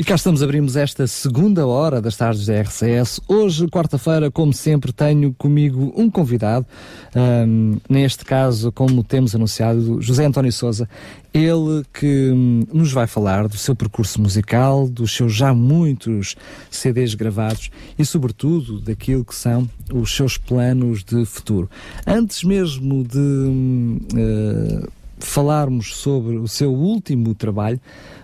E cá estamos, abrimos esta segunda hora das tardes da RCS. Hoje, quarta-feira, como sempre, tenho comigo um convidado. Um, neste caso, como temos anunciado, José António Souza. Ele que hum, nos vai falar do seu percurso musical, dos seus já muitos CDs gravados e, sobretudo, daquilo que são os seus planos de futuro. Antes mesmo de uh, falarmos sobre o seu último trabalho,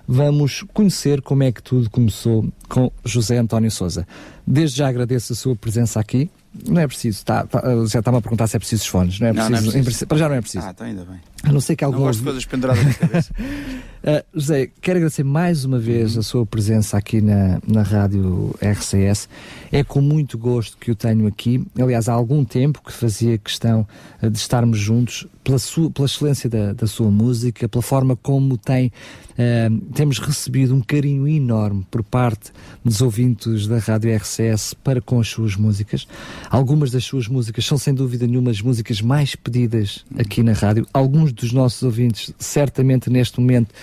vamos conhecer como é que tudo começou com José António Souza. Desde já agradeço a sua presença aqui. Não é preciso, tá, tá, já está-me a perguntar se é preciso os fones, não é preciso, não é preciso. Para já não é preciso. Ah, está ainda bem. A não ser que algum. Não gosto de coisas penduradas na cabeça. uh, José, quero agradecer mais uma vez uhum. a sua presença aqui na, na rádio RCS. É com muito gosto que o tenho aqui. Aliás, há algum tempo que fazia questão de estarmos juntos pela, sua, pela excelência da, da sua música, pela forma como tem Uh, temos recebido um carinho enorme por parte dos ouvintes da Rádio RCS para com as suas músicas. Algumas das suas músicas são, sem dúvida nenhuma, as músicas mais pedidas aqui na rádio. Alguns dos nossos ouvintes, certamente neste momento,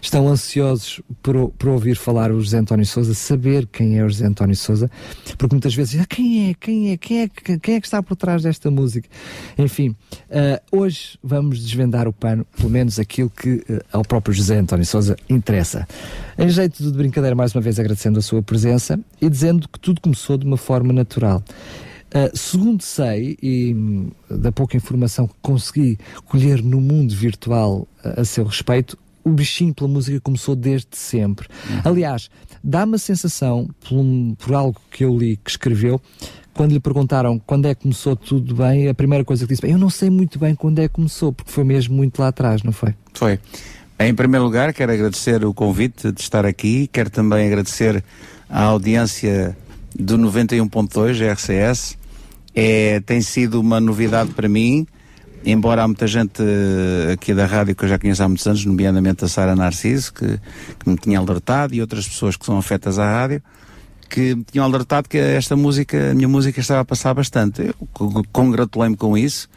estão ansiosos por, por ouvir falar o José António Souza, saber quem é o José António Souza, porque muitas vezes ah, quem é, quem é, quem é, quem é que está por trás desta música? Enfim, uh, hoje vamos desvendar o pano, pelo menos aquilo que uh, ao próprio José António Souza interessa. Em jeito de brincadeira, mais uma vez agradecendo a sua presença e dizendo que tudo começou de uma forma natural. Uh, segundo sei, e hum, da pouca informação que consegui colher no mundo virtual a seu respeito, o bichinho pela música começou desde sempre. Uhum. Aliás, dá-me a sensação, por, um, por, algo que eu li que escreveu, quando lhe perguntaram quando é que começou tudo bem, a primeira coisa que disse, eu não sei muito bem quando é que começou, porque foi mesmo muito lá atrás, não foi? Foi. Em primeiro lugar, quero agradecer o convite de estar aqui, quero também agradecer a audiência do 91.2 RCS. É, tem sido uma novidade para mim embora há muita gente eh, aqui da rádio que eu já conheço há muitos anos, nomeadamente a Sara Narciso, que, que, me tinha alertado, e outras pessoas que são afetas à rádio, que me tinham alertado que esta música, a minha música estava a passar bastante. Eu congratulei-me com isso,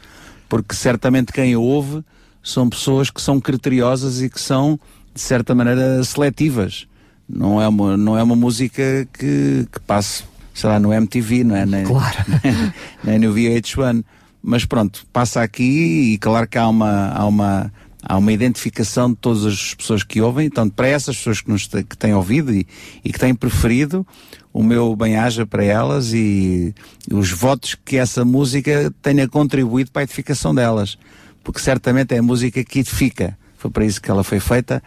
porque certamente quem ouve são pessoas que são criteriosas e que são, de certa maneira, seletivas. Não é uma, não é uma música que, que passe, sei lá, no MTV, não é? Nem, claro. nem no VH1 mas pronto, passa aqui e claro que há uma, há uma, há uma identificação de todas as pessoas que ouvem, então para essas pessoas que, nos, que têm ouvido e, e que têm preferido, o meu bem-aja para elas e, e os votos que essa música tenha contribuído para a edificação delas, porque certamente é a música que edifica. Foi para isso que ela foi feita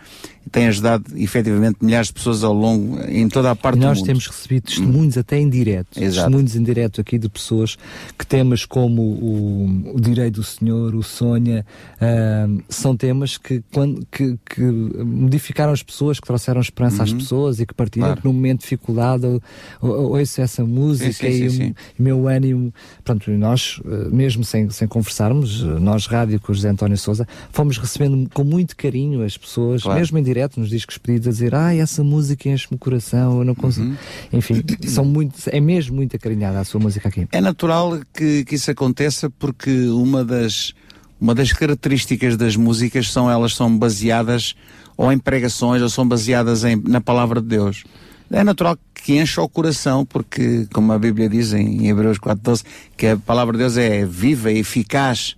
e tem ajudado efetivamente milhares de pessoas ao longo, em toda a parte do mundo. Nós temos recebido testemunhos hum. até em direto, Exato. testemunhos em direto aqui de pessoas que temas como o, o Direito do Senhor, o Sonha, uh, são temas que, quando, que, que, modificaram as pessoas, que trouxeram esperança uhum. às pessoas e que partiram claro. que num momento de dificuldade ou, ou, ouço essa música sim, sim, e sim, o meu ânimo, pronto, nós, eh, mesmo sem, sem conversarmos, nós rádio com o José António Souza, fomos recebendo com muito carinho as pessoas, claro. mesmo em direto nos discos pedidos a dizer ah, essa música enche-me o coração, eu não consigo. Uhum. Enfim, são muito, é mesmo muito acarinhada a sua música aqui. É natural que, que isso aconteça porque uma das, uma das características das músicas são elas são baseadas ou em pregações ou são baseadas em, na palavra de Deus. É natural que encha o coração, porque, como a Bíblia diz em Hebreus 4.12, que a palavra de Deus é viva e eficaz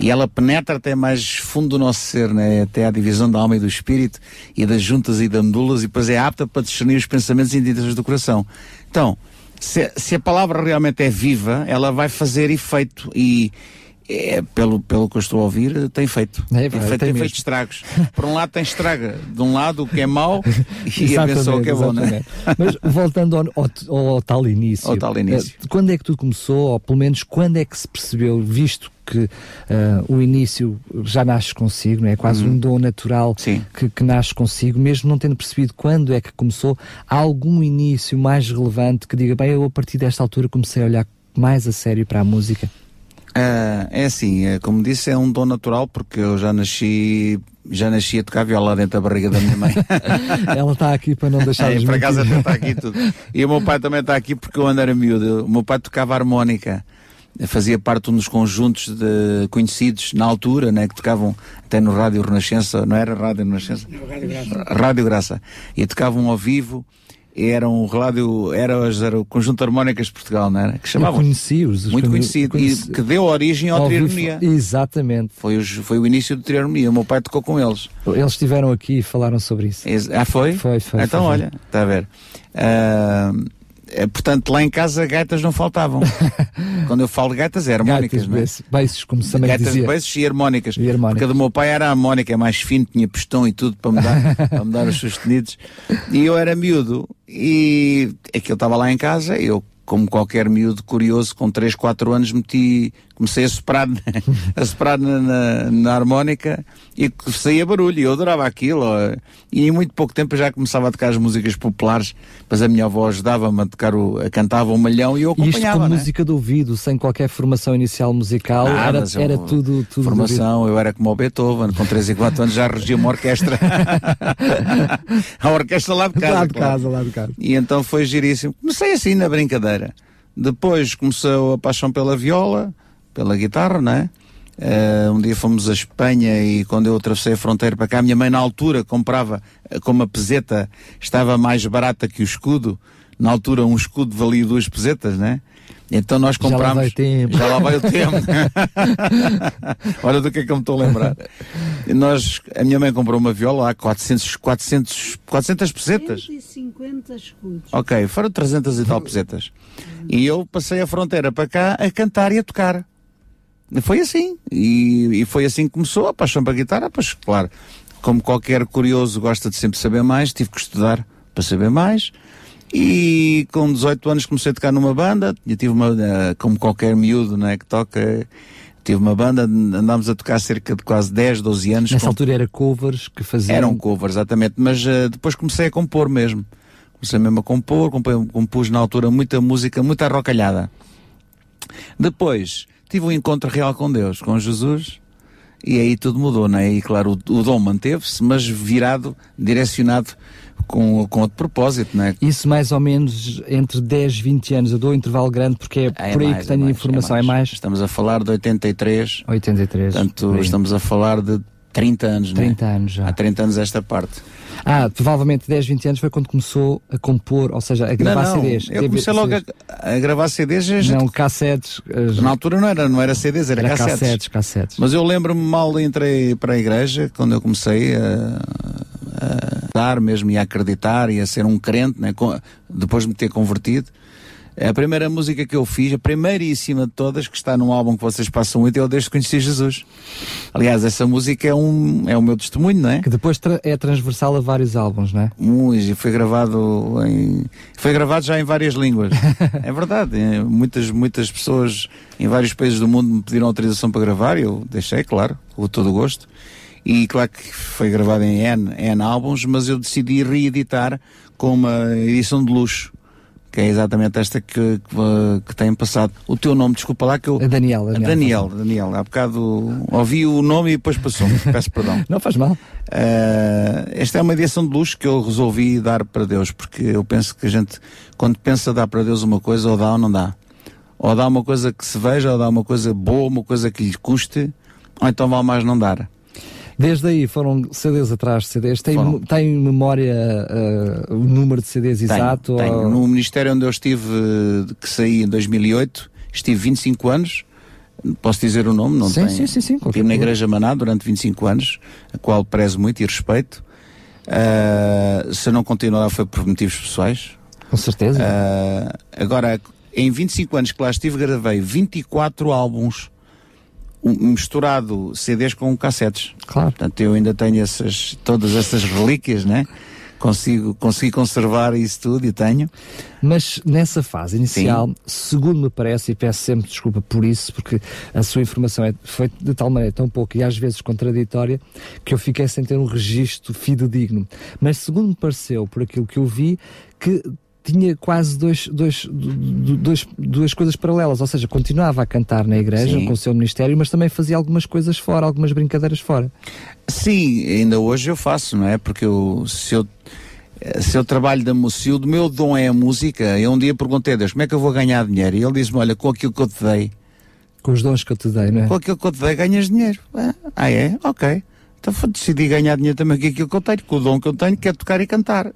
e ela penetra até mais fundo do nosso ser, né? até à divisão da alma e do espírito e das juntas e dandulas e depois é apta para discernir os pensamentos e intenções do coração. Então, se, se, a palavra realmente é viva, ela vai fazer efeito e é, pelo, pelo que eu estou a ouvir, tem feito. É, tem, feito, tem, feito estragos. Por um lado tem estraga, de um lado o que é mau e a pessoa o que é bom, não é? Mas voltando ao, ao, ao, tal início, ao tal início. Eh, quando é que tudo começou, ou pelo menos quando é que se percebeu, visto que uh, o início já nasce consigo, não é? quase uhum. um dom natural que, que, nasce consigo, mesmo não tendo percebido quando é que começou, há algum início mais relevante que diga, bem, eu a partir desta altura comecei a olhar mais a sério para a música? Uh, é assim, é, como disse, é um dom natural porque eu já nasci já nasci a tocar viola dentro da barriga da minha mãe. Ela está aqui para não deixar é, acaso até está aqui tudo. E o meu pai também está aqui porque eu ainda era miúdo. O meu pai tocava harmónica. Fazia parte de um dos conjuntos de conhecidos na altura, né, que tocavam até no Rádio Renascença, não era Rádio Renascença? Rádio Graça. Rádio Graça. E tocavam ao vivo era um rádio, era, era o Conjunto de Harmónicas de Portugal, não era? Que chamavam. Conheci-os. Muito conhecido. Conheci... E que deu origem ao Triarmonia. Exatamente. Foi, os, foi o início do Triarmonia. O meu pai tocou com eles. Eles estiveram aqui e falaram sobre isso. Ah, foi? Foi, foi. Então, foi, olha, está a ver. Uh, portanto, lá em casa gaitas não faltavam. Quando eu falo de gaitas, é harmónicas, gaitas, não é? Baixos, como se também Gaitas dizia. de baixos e harmónicas. e harmónicas. Porque a do meu pai era a harmónica, é mais fino, tinha pistão e tudo para me dar, para me dar os sustenidos. E eu era miúdo e aquilo estava lá em casa, eu como qualquer miúdo curioso, com 3, 4 anos, meti, comecei a soprar, a soprar na, na, na, harmónica e saía barulho. E eu adorava aquilo. E em muito pouco tempo eu já começava a tocar as músicas populares, mas a minha avó ajudava-me a tocar, o, a cantava um malhão e eu acompanhava. Isto com né? música de ouvido, sem qualquer formação inicial musical, Nada, era, era tudo, tudo. Formação, eu era como o Beethoven, com 3 e 4 anos já regia uma orquestra. a orquestra lá de casa. Lá de claro. casa, lá de casa. E então foi giríssimo. Comecei assim na brincadeira. Depois começou a paixão pela viola, pela guitarra, não é? Uh, um dia fomos a Espanha e quando eu atravessei a fronteira para cá, a minha mãe na altura comprava, como a peseta estava mais barata que o escudo, na altura um escudo valia duas pesetas, né? Então nós comprámos. Já lá vai, tempo. Já lá vai o tempo. Olha do que é que eu me estou a lembrar. E nós, a minha mãe comprou uma viola há 400, 400, 400 pesetas. 150 escudos. Ok, foram 300 e tal pesetas. E eu passei a fronteira para cá a cantar e a tocar. Foi assim. E, e foi assim que começou a paixão para a guitarra. Pois, claro, como qualquer curioso gosta de sempre saber mais, tive que estudar para saber mais. E com 18 anos comecei a tocar numa banda. Eu tive uma, eh, como qualquer miúdo, né, que toca, tive uma banda, andámos a tocar cerca de quase 10, 12 anos. Nessa com... altura era covers que faziam? Eram covers, exatamente, mas uh, depois comecei a compor mesmo. Comecei mesmo a compor, compus, na altura muita música, muita rocalhada. Depois tive um encontro real com Deus, com Jesus, e aí tudo mudou, né? E claro, o, o dom manteve-se, mas virado, direcionado com, com outro propósito, não é? Isso mais ou menos entre 10, 20 anos. Eu dou um intervalo grande porque é, é por aí mais, que tenho é mais, informação. É mais. é mais. Estamos a falar de 83. 83. Portanto, estamos a falar de 30 anos, 30 não é? anos já. Há 30 anos esta parte. Ah, provavelmente 10, 20 anos foi quando começou a compor, ou seja, a gravar não, não. CDs. Eu comecei logo a, a, gravar CDs. Já... Não, cassetes. Na altura não era, não era CDs, era, era cassetes. cassetes. cassetes. Mas eu lembro-me mal entrei para a igreja, quando eu comecei a, a dar mesmo e a acreditar e a ser um crente, né? depois de me ter convertido. A primeira música que eu fiz, a primeiríssima de todas, que está num álbum que vocês passam muito, é o Desde que Conheci Jesus. Aliás, essa música é, um, é o meu testemunho, não é? Que depois tra é transversal a vários álbuns, não é? Muito, foi gravado em, foi gravado já em várias línguas. é verdade, muitas, muitas pessoas em vários países do mundo me pediram autorização para gravar e eu deixei, claro, com todo o gosto. E claro que foi gravado em N, N álbuns, mas eu decidi reeditar com uma edição de luxo que é exatamente esta que, que, que, tem passado. O teu nome, desculpa lá que eu. A Daniel. A Daniel, Daniel. Há bocado ouvi o nome e depois passou-me. Peço perdão. Não faz mal. Uh, esta é uma edição de luxo que eu resolvi dar para Deus, porque eu penso que a gente, quando pensa dar para Deus uma coisa, ou dá ou não dá. Ou dá uma coisa que se veja, ou dá uma coisa boa, uma coisa que lhe custe, ou então vale mais não dar. Desde aí foram CDs atrás de CDs. Tem, tem memória uh, o número de CDs tenho, exato? Tenho. Ou... No Ministério onde eu estive, que saí em 2008, estive 25 anos. Posso dizer o nome? Não sim, tem. sim, sim, sim. Estive na Igreja Maná durante 25 anos, a qual prezo muito e respeito. Uh, se não continuar foi por motivos pessoais. Com certeza. Uh, agora, em 25 anos que lá estive, gravei 24 álbuns misturado CDs com cassetes. Claro. Portanto, eu ainda tenho essas, todas essas relíquias, né? Consigo, consegui conservar isso tudo e tenho. Mas nessa fase inicial, Sim. segundo me parece, e peço sempre desculpa por isso, porque a sua informação é, foi de tal maneira tão pouco e às vezes contraditória, que eu fiquei sem ter um registro fidedigno. Mas segundo me pareceu, por aquilo que eu vi, que tinha quase dois, dois, dois, duas coisas paralelas, ou seja, continuava a cantar na igreja Sim. com o seu ministério, mas também fazia algumas coisas fora, algumas brincadeiras fora. Sim, ainda hoje eu faço, não é? Porque eu, se eu se eu trabalho da se o meu dom é a música, eu um dia perguntei a Deus como é que eu vou ganhar dinheiro? E ele disse-me: Olha, com aquilo que eu te dei, com os dons que eu te dei, não é? Com aquilo que eu te dei, ganhas dinheiro. Ah, é? Ok. Então decidi ganhar dinheiro também com aquilo que eu tenho, com o dom que eu tenho, que é tocar e cantar.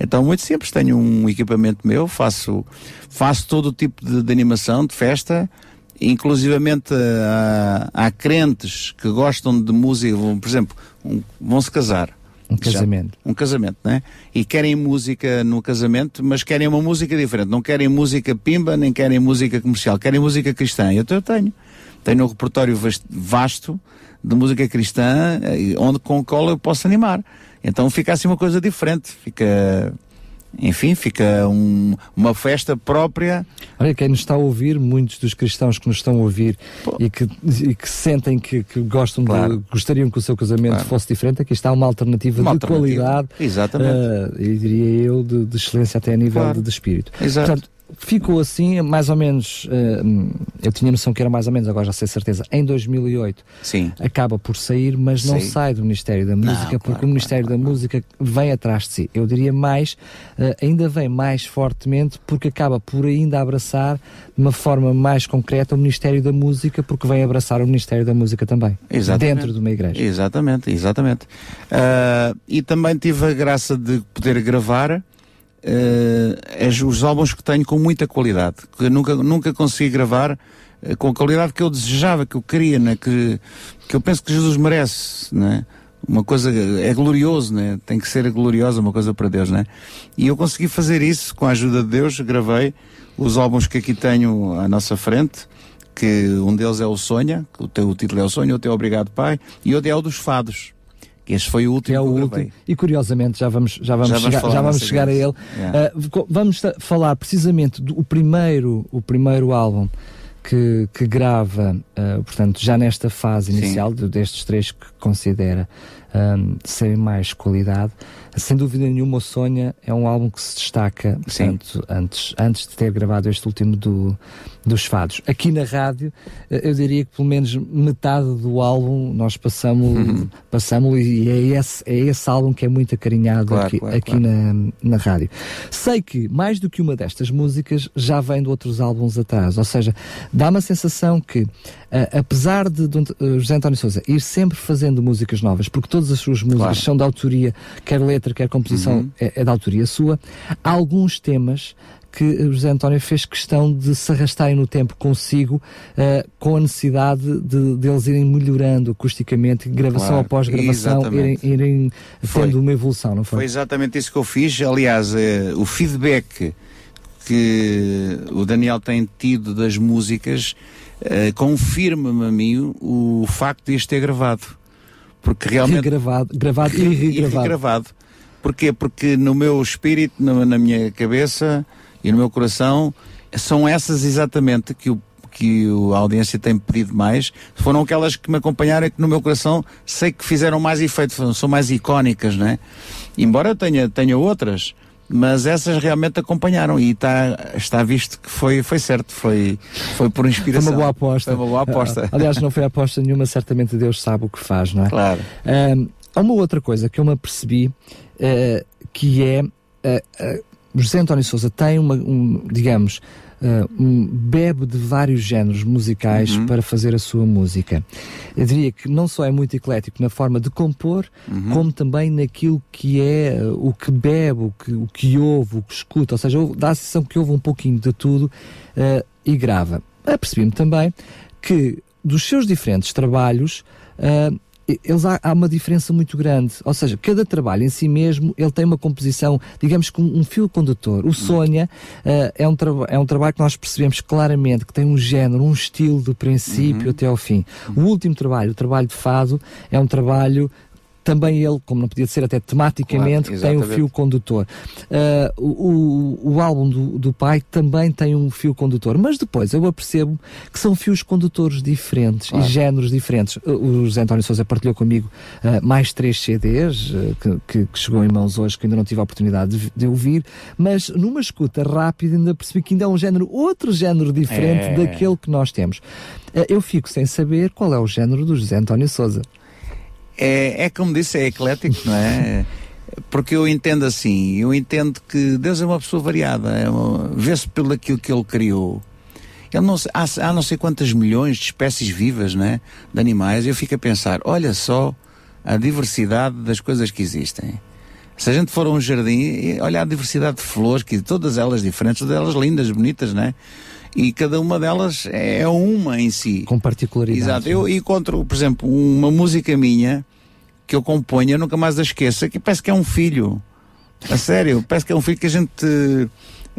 Então, muito simples, tenho um equipamento meu, faço, faço todo o tipo de, de animação, de festa, inclusivamente há, há, crentes que gostam de música, por exemplo, um, vão se casar. Um casamento. Já, um casamento, né? E querem música no casamento, mas querem uma música diferente. Não querem música pimba, nem querem música comercial. Querem música cristã. Então eu tenho. Tenho um repertório vasto de música cristã, eh, onde com o qual eu posso animar. Então fica assim uma coisa diferente. Fica enfim, fica um, uma festa própria. Olha, quem nos está a ouvir, muitos dos cristãos que nos estão a ouvir e que, e que, sentem que, que gostam claro. de, gostariam que o seu casamento claro. fosse diferente, aqui está uma alternativa uma de alternativa. qualidade. Exatamente. Uh, e diria eu, de, de, excelência até a nível claro. de, de espírito. Exato. Portanto, ficou assim, mais ou menos, uh, eu tinha noção que era mais ou menos, agora já sei certeza, em 2008 Sim. acaba por sair, mas não Sim. sai do Ministério da Música, não, porque claro, o Ministério claro, da claro. Música vem atrás de si. Eu diria mais, uh, ainda vem mais fortemente, porque acaba por ainda abraçar de uma forma mais concreta o Ministério da Música, porque vem abraçar o Ministério da Música também, exatamente. dentro de uma igreja. Exatamente, exatamente. Uh, e também tive a graça de poder gravar uh, os álbuns que tenho com muita qualidade, que nunca, nunca consegui gravar uh, com a qualidade que eu desejava, que eu queria, né? que, que eu penso que Jesus merece, né? Uma coisa é glorioso, né? Tem que ser gloriosa uma coisa para Deus, né? E eu consegui fazer isso com a ajuda de Deus, gravei os álbuns que aqui tenho à nossa frente, que um deles é o Sonha, o teu título é o Sonho, o teu Obrigado Pai, e outro é o dos Fados. Este foi o último é o último. E curiosamente já vamos, já vamos, já chegar, vamos, já vamos chegar a ele. Yeah. Uh, vamos falar precisamente do primeiro, o primeiro álbum que, que grava, uh, portanto, já nesta fase inicial de, destes três que considera um, serem mais qualidade. Sem dúvida nenhuma, o Sonha é um álbum que se destaca, portanto, antes, antes de ter gravado este último do, dos fados. Aqui na rádio, eh, eu diria que pelo menos metade do álbum nós passamos, uhum. passamos e é esse, é esse álbum que é muito acarinhado claro, aqui, claro, aqui claro. Na, na rádio. Sei que mais do que uma destas músicas já vem de outros álbuns atrás, ou seja, dá-me a sensação que, uh, apesar de, de uh, José António Souza ir sempre fazendo músicas novas, porque todas as suas músicas são de autoria, quer letra, quer composição, uhum. é, é de autoria sua, há alguns temas que José António fez questão de se arrastarem no tempo consigo, uh, com a necessidade de, de eles irem melhorando acusticamente, gravação claro, após gravação, irem, irem tendo uma evolução, não foi? Foi exatamente isso que eu fiz. Aliás, uh, o feedback que o Daniel tem tido das músicas uh, confirma-me a mim o, o facto de este ter gravado. Porque realmente. Regravado, gravado e regravado. E regravado. Porquê? Porque no meu espírito, na, na minha cabeça, e no meu coração são essas exatamente que o que a audiência tem pedido mais, foram aquelas que me acompanharam e que no meu coração sei que fizeram mais efeito, são mais icónicas, né? Embora eu tenha, tenha outras, mas essas realmente acompanharam e está, está visto que foi, foi certo, foi, foi por inspiração. Foi uma boa aposta. Foi uma boa aposta. Aliás, não foi aposta nenhuma, certamente Deus sabe o que faz, não é? Claro. Um, há uma outra coisa que eu me apercebi, uh, que é uh, uh, José António Souza tem uma, um, digamos, uh, um, bebe de vários géneros musicais uhum. para fazer a sua música. Eu diria que não só é muito eclético na forma de compor, uhum. como também naquilo que é uh, o que bebe, o que, o que ouve, o que escuta, ou seja, dá a sensação que ouve um pouquinho de tudo uh, e grava. Apercebi-me também que dos seus diferentes trabalhos, uh, eles há, há, uma diferença muito grande. Ou seja, cada trabalho em si mesmo, ele tem uma composição, digamos que um, um fio condutor. O Sonha uh, é, um é um trabalho que nós percebemos claramente que tem um género, um estilo do princípio uhum. até ao fim. O último trabalho, o trabalho de Fado, é um trabalho também ele, como não podia ser até tematicamente, claro, tem um fio condutor. Uh, o, o álbum do, do pai também tem um fio condutor, mas depois eu apercebo que são fios condutores diferentes claro. e géneros diferentes. O José António Souza partilhou comigo uh, mais três CDs uh, que, que, que, chegou em mãos hoje, que ainda não tive a oportunidade de, de, ouvir, mas numa escuta rápida ainda percebi que ainda é um género, outro género diferente é. daquele que nós temos. Eu fico sem saber qual é o género do José António Souza. É, é como disse, é eclético, não é? Porque eu entendo assim, eu entendo que Deus é uma pessoa variada, é vê-se pelo aquilo que Ele criou. Ele não, há, há não sei quantas milhões de espécies vivas, né, de animais, eu fico a pensar, olha só a diversidade das coisas que existem. Se a gente for a um jardim, olha a diversidade de flores, que todas elas diferentes, todas elas lindas, bonitas, né? E cada uma delas é uma em si. Com particularidades. Exato. Eu encontro, por exemplo, uma música minha que eu componho, eu nunca mais a esqueça, que parece que é um filho. A sério, parece que é um filho que a gente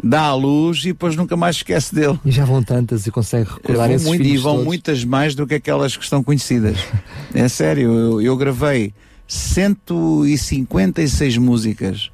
dá à luz e depois nunca mais esquece dele. E já vão tantas e consegue recordar esses muito, E vão todos. muitas mais do que aquelas que estão conhecidas. é sério, eu, eu gravei 156 músicas.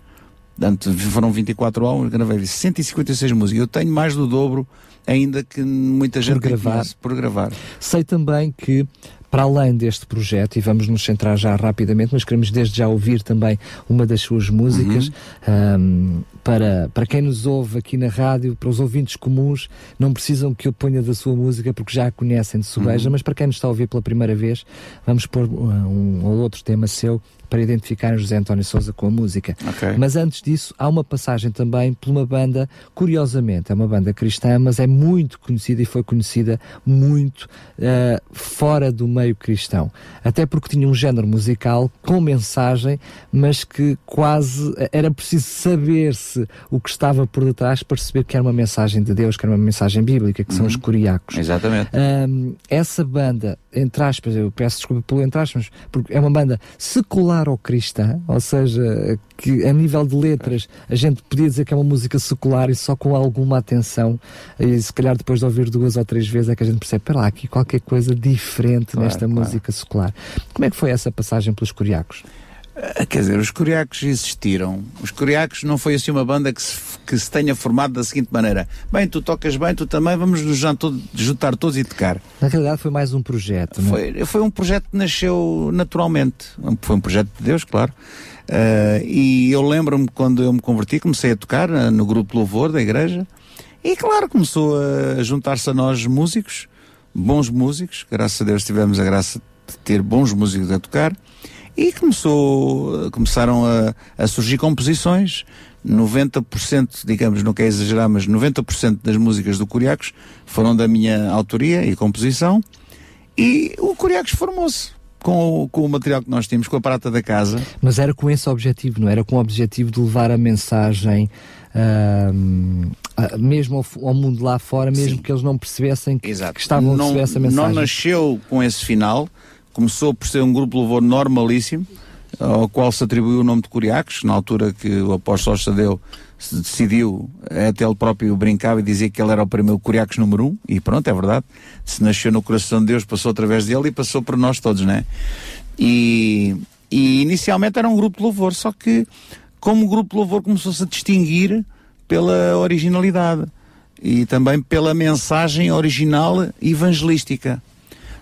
Portanto, foram 24 álbuns, gravei 156 músicas. Eu tenho mais do dobro ainda que muita gente por gravar. por gravar. Sei também que para além deste projeto, e vamos nos centrar já rapidamente, mas queremos desde já ouvir também uma das suas músicas. Uhum. Um, para, para quem nos ouve aqui na rádio, para os ouvintes comuns, não precisam que eu ponha da sua música porque já a conhecem de sobeja, uhum. mas para quem nos está a ouvir pela primeira vez, vamos pôr um, um outro tema seu para identificar José António Souza com a música. Okay. Mas antes disso, há uma passagem também por uma banda, curiosamente, é uma banda cristã, mas é muito conhecida e foi conhecida muito uh, fora do meio cristão. Até porque tinha um género musical com mensagem, mas que quase era preciso saber-se o que estava por detrás para perceber que era uma mensagem de Deus, que era uma mensagem bíblica, que uhum. são os curiacos. Exatamente. essa banda, entre aspas, eu peço desculpa pelo entre aspas, porque é uma banda secular ou cristã, ou seja, que a nível de letras a gente podia dizer que é uma música secular e só com alguma atenção, e se calhar depois de ouvir duas ou três vezes é que a gente percebe, para lá, aqui qualquer coisa diferente claro, nesta claro. música secular. Como é que foi essa passagem pelos Curiacos? Ah, quer dizer, os Curiacos existiram. Os Curiacos não foi assim uma banda que se, que se tenha formado da seguinte maneira: bem, tu tocas bem, tu também, vamos nos juntar todos e tocar. Na realidade, foi mais um projeto, não é? Foi, foi um projeto que nasceu naturalmente. Foi um projeto de Deus, claro. Uh, e eu lembro-me quando eu me converti, comecei a tocar uh, no grupo Louvor da igreja. E claro, começou a juntar-se a nós músicos, bons músicos. Graças a Deus tivemos a graça de ter bons músicos a tocar. E começou, começaram a, a surgir composições. 90%, digamos, não quer exagerar, mas 90% das músicas do Curiacos foram da minha autoria e composição. E o Curiacos formou-se com o, com o material que nós tínhamos, com a prata da casa. Mas era com esse objetivo, não era com o objetivo de levar a mensagem uh, uh, mesmo ao, ao, mundo lá fora, mesmo Sim. que eles não percebessem que, que estavam não, a receber essa mensagem. Não nasceu com esse final, começou por ser um grupo de louvor normalíssimo, ao qual se atribuiu o nome de Curiacos, na altura que o apóstolo Sadeu se decidiu, até ele próprio brincava e dizia que ele era o primeiro Curiacos número um, e pronto, é verdade, se nasceu no coração de Deus, passou através dele e passou por nós todos, né? E, e inicialmente era um grupo de louvor, só que como grupo de louvor começou-se a distinguir pela originalidade e também pela mensagem original evangelística.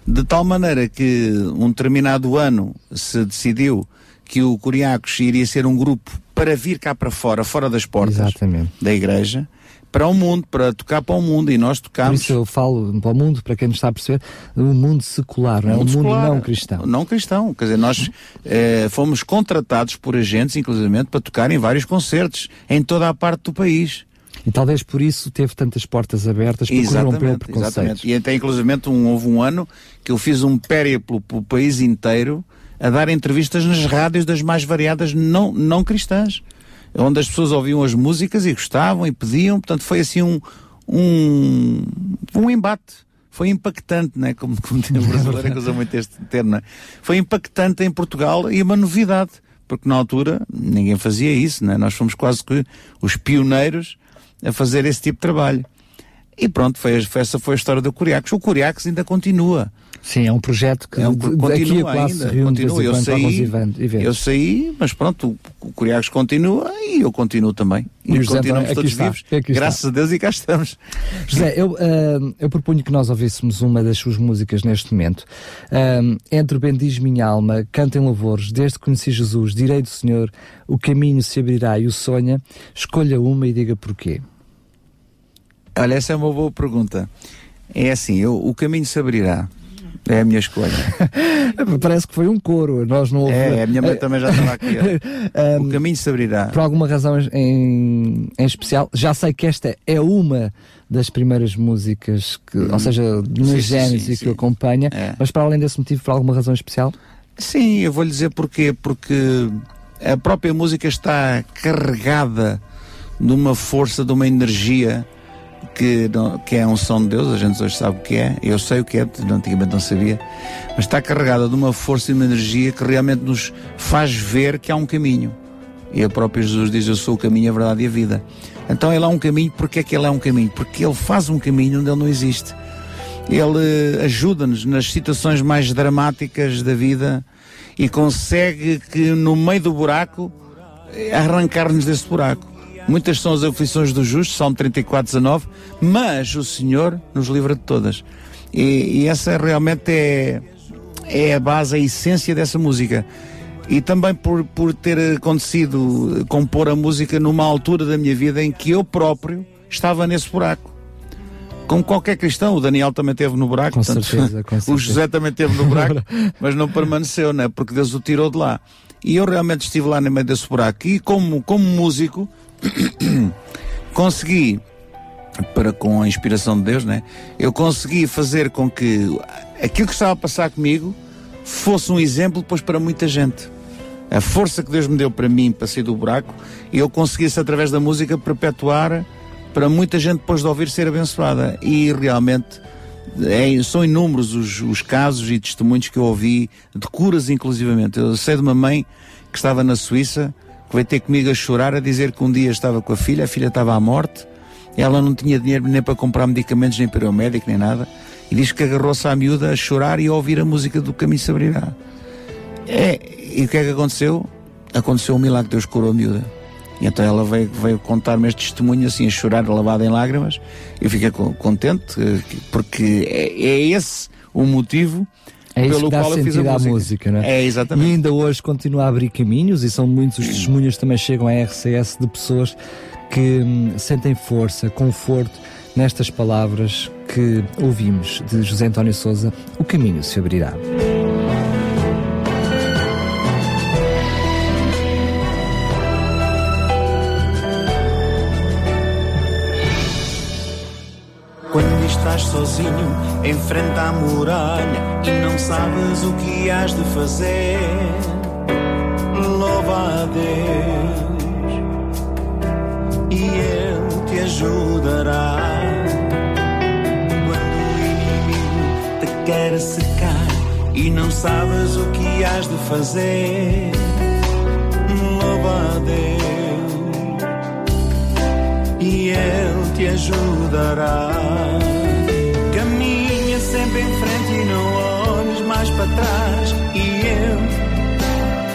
De tal maneira que um determinado ano se decidiu que o Curiacos iria ser um grupo para vir cá para fora, fora das portas Exatamente. da igreja, para o mundo, para tocar para o mundo, e nós tocamos. Por isso eu falo para o mundo, para quem nos está a perceber, o mundo secular, não é? O mundo secular, não cristão. Não cristão, quer dizer, nós eh, fomos contratados por agentes, inclusivamente, para tocar em vários concertos, em toda a parte do país. E talvez por isso teve tantas portas abertas para romper preconceitos. Exatamente. E até inclusivamente um, houve um ano que eu fiz um périplo pelo país inteiro a dar entrevistas nas rádios das mais variadas não, não cristãs, onde as pessoas ouviam as músicas e gostavam e pediam, portanto foi assim um, um, um embate. Foi impactante, né? como, como tem o brasileiro que usa muito este termo, né? foi impactante em Portugal e uma novidade, porque na altura ninguém fazia isso, né? nós fomos quase que os pioneiros a fazer esse tipo de trabalho. E pronto, foi, essa foi a história do Curiacos. O Curiacos ainda continua. Sim, é um projeto que é um, de, daqui a quase ainda, continua. Eu saí, eu saí, mas pronto, o Curiacos continua e eu continuo também. E, e continuamos todos está, vivos, graças está. a Deus e cá estamos. José, eu, uh, eu proponho que nós ouvíssemos uma das suas músicas neste momento. Uh, entre o Bendiz Minha Alma, Canta em Louvores, Desde que Conheci Jesus, Direi do Senhor, O Caminho se abrirá e o Sonha, escolha uma e diga porquê. Olha, essa é uma boa pergunta. É assim, eu, o caminho se abrirá. É a minha escolha. Parece que foi um coro. Nós não É, a minha mãe também já estava aqui. um, o caminho se abrirá. Por alguma razão em, em especial, já sei que esta é uma das primeiras músicas, que, hum. ou seja, na Gênesis que o acompanha, é. mas para além desse motivo, por alguma razão especial? Sim, eu vou lhe dizer porquê. Porque a própria música está carregada de uma força, de uma energia que, não, que é um som de Deus, a gente hoje sabe o que é, eu sei o que é, antigamente não sabia, mas está carregada de uma força e uma energia que realmente nos faz ver que há um caminho. E o próprio Jesus diz: Eu sou o caminho, a verdade e a vida. Então ele há um caminho, porque é que ele é um caminho? Porque ele faz um caminho onde ele não existe. Ele ajuda-nos nas situações mais dramáticas da vida e consegue que no meio do buraco arrancar-nos desse buraco. Muitas são as aflições do justo, Salmo 34, 19, mas o Senhor nos livra de todas. E, e essa realmente é, é a base, a essência dessa música. E também por, por ter acontecido compor a música numa altura da minha vida em que eu próprio estava nesse buraco. Como qualquer cristão, o Daniel também teve no buraco, com portanto, certeza, com certeza. o José também teve no buraco, mas não permaneceu, né? porque Deus o tirou de lá. E eu realmente estive lá no meio desse buraco. E como, como músico, consegui, para com a inspiração de Deus, né? Eu consegui fazer com que aquilo que estava a passar comigo fosse um exemplo depois para muita gente. A força que Deus me deu para mim para sair do buraco, eu conseguisse através da música perpetuar para muita gente depois de ouvir ser abençoada. E realmente é, são inúmeros os, os, casos e testemunhos que eu ouvi de curas, inclusivamente. Eu sei de uma mãe que estava na Suíça que veio ter comigo a chorar, a dizer que um dia estava com a filha, a filha estava à morte, ela não tinha dinheiro nem para comprar medicamentos, nem para ao médico, nem nada, e diz que agarrou-se à miúda a chorar e a ouvir a música do Caminho se abrirá. É, e o que é que aconteceu? Aconteceu um milagre, Deus curou a miúda. E então ela veio, veio contar-me este testemunho assim, a chorar, lavada em lágrimas. Eu fiquei contente, eh, porque é, é esse o motivo é isso pelo que dá qual sentido à música, não é? É, exatamente. E ainda hoje continua a abrir caminhos e são muitos os testemunhos que também chegam à RCS de pessoas que hum, sentem força, conforto nestas palavras que ouvimos de José António Souza, o caminho se abrirá. Quando estás sozinho, enfrenta a muralha e não sabes o que has de fazer. Louva a Deus e Ele te ajudará. Quando o inimigo te quer secar e não sabes o que has de fazer. Louva a Deus e Ele te ajudará. Caminha sempre em frente e não olhes mais para trás, e Ele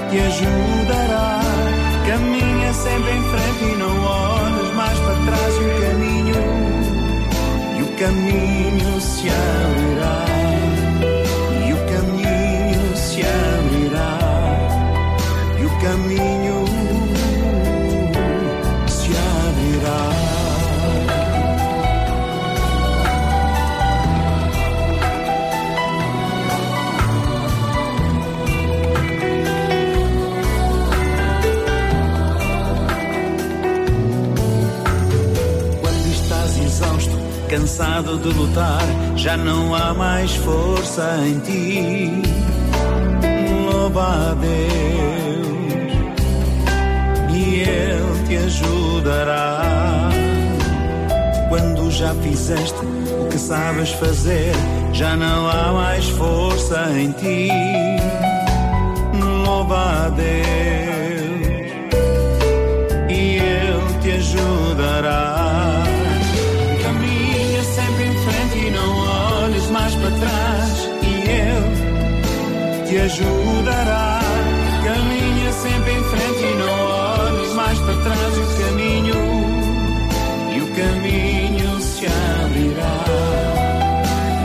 te ajudará. Caminha sempre em frente e não olhes mais para trás, e o caminho, e o caminho se abrirá. Cansado de lutar, já não há mais força em ti. Louva a Deus e Ele te ajudará. Quando já fizeste o que sabes fazer, já não há mais força em ti. Louva a Deus e Ele te ajudará ajudará. Caminha sempre em frente e não olhes mais para trás. O caminho, e o caminho se abrirá.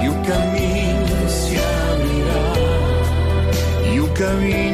E o caminho se abrirá. E o caminho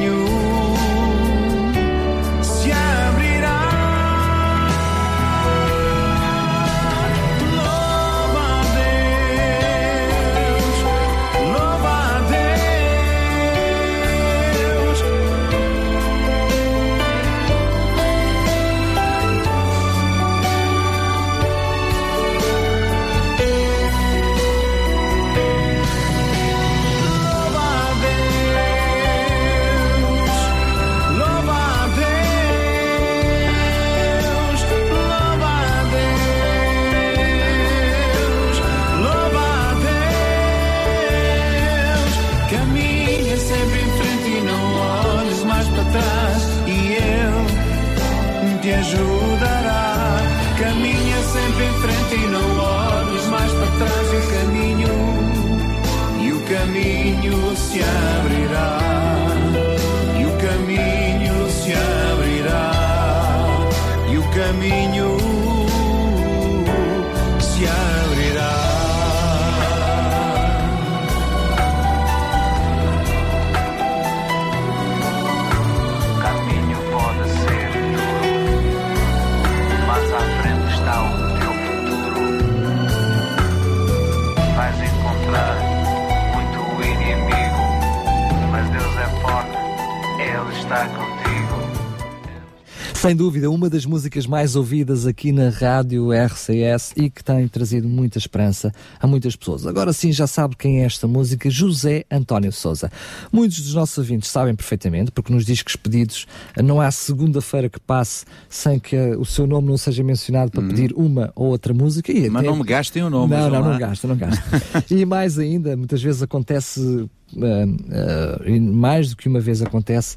Sem dúvida, uma das músicas mais ouvidas aqui na rádio RCS e que tem trazido muita esperança a muitas pessoas. Agora sim já sabe quem é esta música, José António Souza. Muitos dos nossos ouvintes sabem perfeitamente, porque nos discos pedidos não há segunda-feira que passe sem que o seu nome não seja mencionado para pedir uma ou outra música. E Mas até- não me gastem o nome. Não, não, lá. não gasta, não gasta. e mais ainda, muitas vezes acontece, ah, ah, e mais do que uma vez acontece,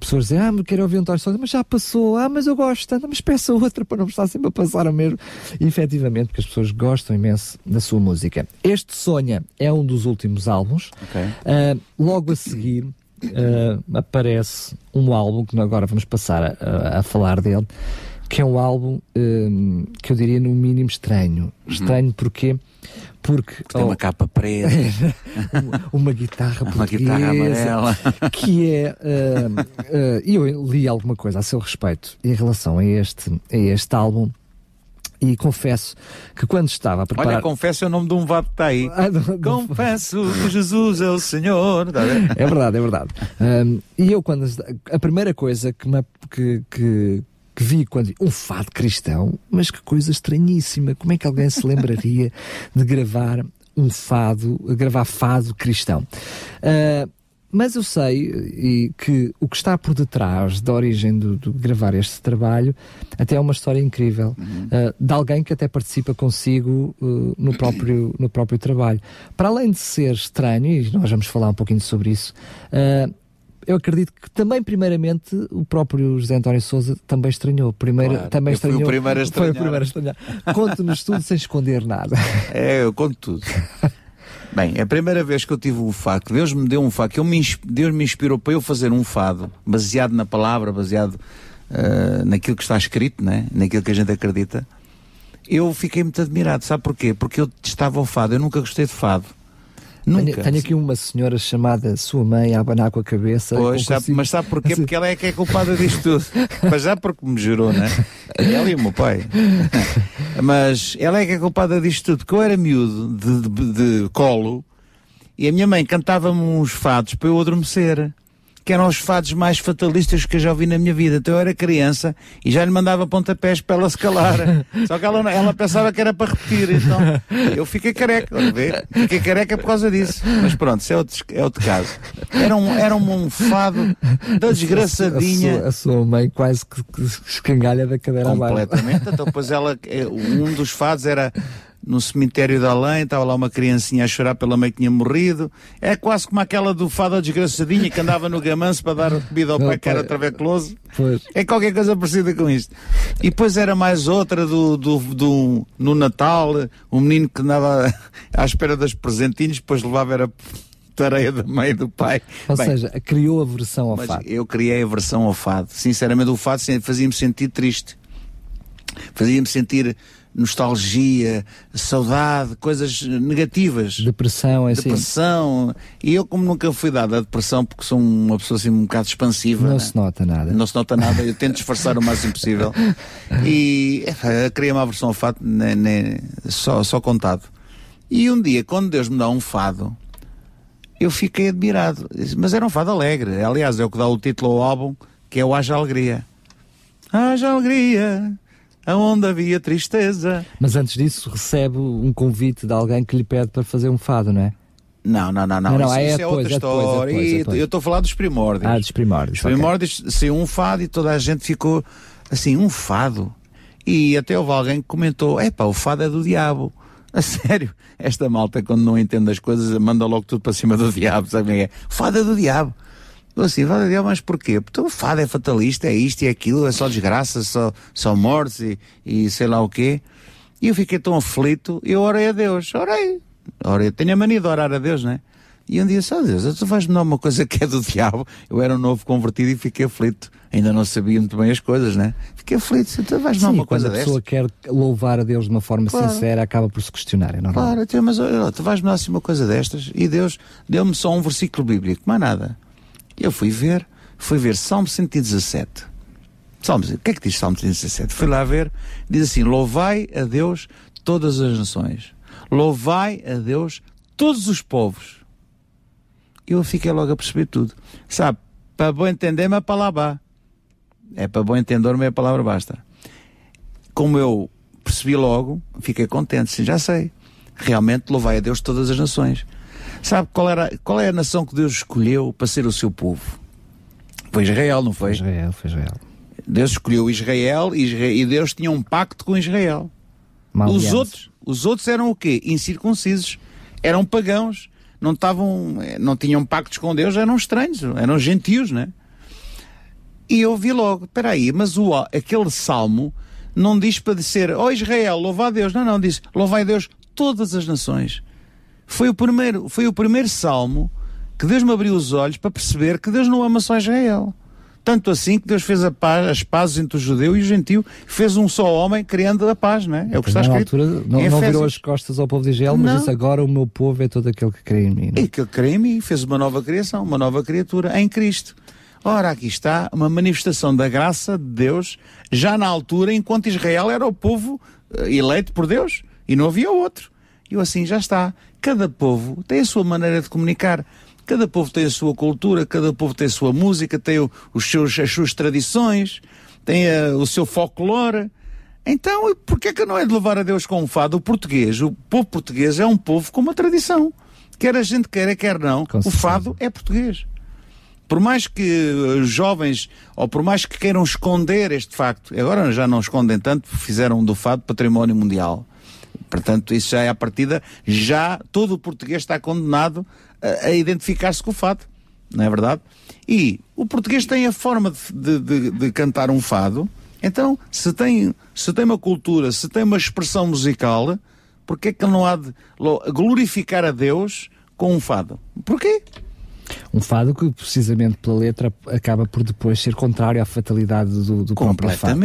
pessoas dizem, ah, mas quero ouvir um António Sousa, mas já passou, ah, mas eu gosto tanto, mas peça outra para não estar sempre a passar o mesmo. E efetivamente, porque as pessoas gostam imenso da sua música. Este Sonha é um dos últimos álbuns. Ok. Ah, logo a seguir ah, aparece um álbum que agora vamos passar a, a- a falar dele, que é um álbum hum, que eu diria no mínimo estranho. Estranho porquê? Porque Uhum. Tem uma oh, capa preta, uma, uma guitarra uma guitarra amarela. que é ah, ah, e eu li alguma coisa a seu respeito em relação a este, a este álbum e confesso que quando estava a preparar Olha, confesso é o nome de um vato que está aí. Ah, não- não- Confesso que Jesus é o Senhor. Ver? É verdade, é verdade. Um, e eu, quando. A primeira coisa que, me, que, que, que vi quando um fado cristão, mas que coisa estranhíssima. Como é que alguém se lembraria de gravar um fado, gravar fado cristão? Uh, mas eu sei e, que o que está por detrás da origem do, do gravar este trabalho até é uma história incrível uh, de alguém que até participa consigo uh, no, próprio, no próprio trabalho. Para além de ser estranho, e nós vamos falar um pouquinho sobre isso, uh, eu acredito que também, primeiramente, o próprio José António Souza também estranhou. Primeiro, Claro, também fui o estranhou. primeiro a Foi o estranhar. primeiro a estranhar. Conte-nos tudo sem esconder nada. É, eu conto tudo. Bem, é a primeira vez que eu tive o fado, Deus me deu um eu me, Deus me inspirou para eu fazer um fado, baseado na palavra, baseado ah, naquilo que está escrito, né? naquilo que a gente acredita. Eu fiquei muito admirado, sabe porquê? Porque eu estava ao fado, eu nunca gostei de fado. Nunca. Tenho, aqui uma senhora chamada sua mãe a abanar com a cabeça. Pois, sabe- consigo- mas sabe porquê? Assim, Porque ela é que é culpada disto tudo. mas já porque me jurou, né? Ela e o meu pai. mas ela é que é culpada disto tudo. Porque eu era miúdo de, de- de colo e a minha mãe cantava-me uns fados para eu adormecer. Que eram os fados mais fatalistas que eu já ouvi na minha vida. Então eu era criança e já lhe mandava pontapés para ela se calar. Só que ela, ela pensava que era para repetir. Então eu fiquei careca. vê? Fiquei careca por causa disso. Mas pronto, isso é outro, é outro caso. Era um, era um fado da a, desgraçadinha. sua, a sua mãe quase que, que escangalha da cadeira. Completamente. Então, depois ela, eh, um dos fados era no cemitério de além, estava lá uma criancinha a chorar pela mãe que tinha morrido. É quase como aquela do fado da desgraçadinha que andava no gamanço para dar comida ao pai que era traveculoso. Pois. É qualquer coisa parecida com isto. E depois era mais outra do, do, do- no Natal, um menino que andava à espera dos presentinhos, depois levava era tareia da mãe do pai. Ou Bem, seja, criou a versão ao fado. eu criei a versão ao fado. Sinceramente, o fado fazia-me sentir triste. Fazia-me sentir nostalgia, saudade, coisas negativas. Depressão, é assim. Depressão. E eu, como nunca fui dado a depressão, porque sou uma pessoa assim um bocado expansiva. Não né? se nota nada. Não se nota nada, eu tento disfarçar o máximo possível. E é, criei uma versão ao fado né, né, só, só contado. E um dia, quando Deus me dá um fado, eu fiquei admirado. Mas era um fado alegre. Aliás, é o que dá o título ao álbum, que é o Haja Alegria. Haja Alegria, aonde havia tristeza. Mas antes disso, recebe um convite de alguém que lhe pede para fazer um fado, não é? Não, não, não, não. Não, não, isso, é isso é, depois, outra é é história. depois, é depois. Eu estou a falar dos primórdios. Ah, dos primórdios. Os primórdios saiu um fado e toda a gente ficou assim, um fado. E até houve alguém que comentou: epá, o fado é do diabo. A sério, esta malta, quando não entende as coisas, manda logo tudo para cima do diabo, sabe? quem É? O fado é do diabo. Eu assim, do diabo, mas porquê? Porque o fado é fatalista, é isto e é aquilo, é só desgraça, só, só mortes e, e sei lá o quê. E eu fiquei tão aflito, eu orei a Deus, orei. orei. Tenho a mania de orar a Deus, né? E um dia só Deus, tu vais-me dar uma coisa que é do diabo. Eu era um novo convertido e fiquei aflito. Ainda não sabia muito bem as coisas, né? Fiquei aflito, tu vais-me dar uma coisa a pessoa desta. quer louvar a Deus de uma forma Claro. sincera, acaba por se questionar, é normal. Claro, mas olha, tu vais-me dar assim uma coisa destas e Deus deu-me só um versículo bíblico, mais nada. Eu fui ver, fui ver Salmo 117. Salmo, o que é que diz Salmo 117? Fui lá ver, diz assim: Louvai a Deus todas as nações, louvai a Deus todos os povos. Eu fiquei logo a perceber tudo. Sabe, para bom entender, a palavra é para bom entender-me a palavra basta. Como eu percebi logo, fiquei contente, sim, já sei. Realmente louvai a Deus todas as nações. Sabe qual, era, qual é a nação que Deus escolheu para ser o seu povo? Foi Israel, não foi? Foi Israel, foi Israel. Deus escolheu Israel e Isra- e Deus tinha um pacto com Israel. Os outros, os outros eram o quê? Incircuncisos. Eram pagãos. Não estavam, eh, não tinham pactos com Deus, eram estranhos, eram gentios, né? E eu vi logo, espera aí, mas o, aquele salmo não diz para dizer, ó Israel, louva a Deus. Não, não, diz, louva a Deus todas as nações. Foi o primeiro, foi o primeiro salmo que Deus me abriu os olhos para perceber que Deus não ama só Israel. Tanto assim que Deus fez paz, as pazes entre o judeu e o gentio, fez um só homem criando a paz, não é? É o que está escrito. altura, não, não virou as costas ao povo de Israel, mas disse agora o meu povo é todo aquele que crê em mim. não? E que crê em mim, fez uma nova criação, uma nova criatura em Cristo. Ora, aqui está uma manifestação da graça de Deus, já na altura, enquanto Israel era o povo eh, eleito por Deus e não havia outro. E eu assim, já está. Cada povo tem a sua maneira de comunicar. Cada povo tem a sua cultura, cada povo tem a sua música, tem os seus, as suas tradições, tem eh, o seu folclore. Então, porquê que não é de louvar a Deus com um fado? O português, o povo português é um povo com uma tradição. Quer a gente queira, quer não, Com o certeza. fado é português. Por mais que eh, os jovens, ou por mais que queiram esconder este facto, agora já não escondem tanto, fizeram do fado património mundial. Portanto, isso já é a partida, já todo o português está condenado a, a identificar-se com o fado, não é verdade? E o português tem a forma de, de- de- cantar um fado, então, se tem, se tem uma cultura, se tem uma expressão musical, porquê é que não há de lo- glorificar a Deus com um fado? Porquê? Um fado que, precisamente pela letra, acaba por depois ser contrário à fatalidade do, do próprio fado.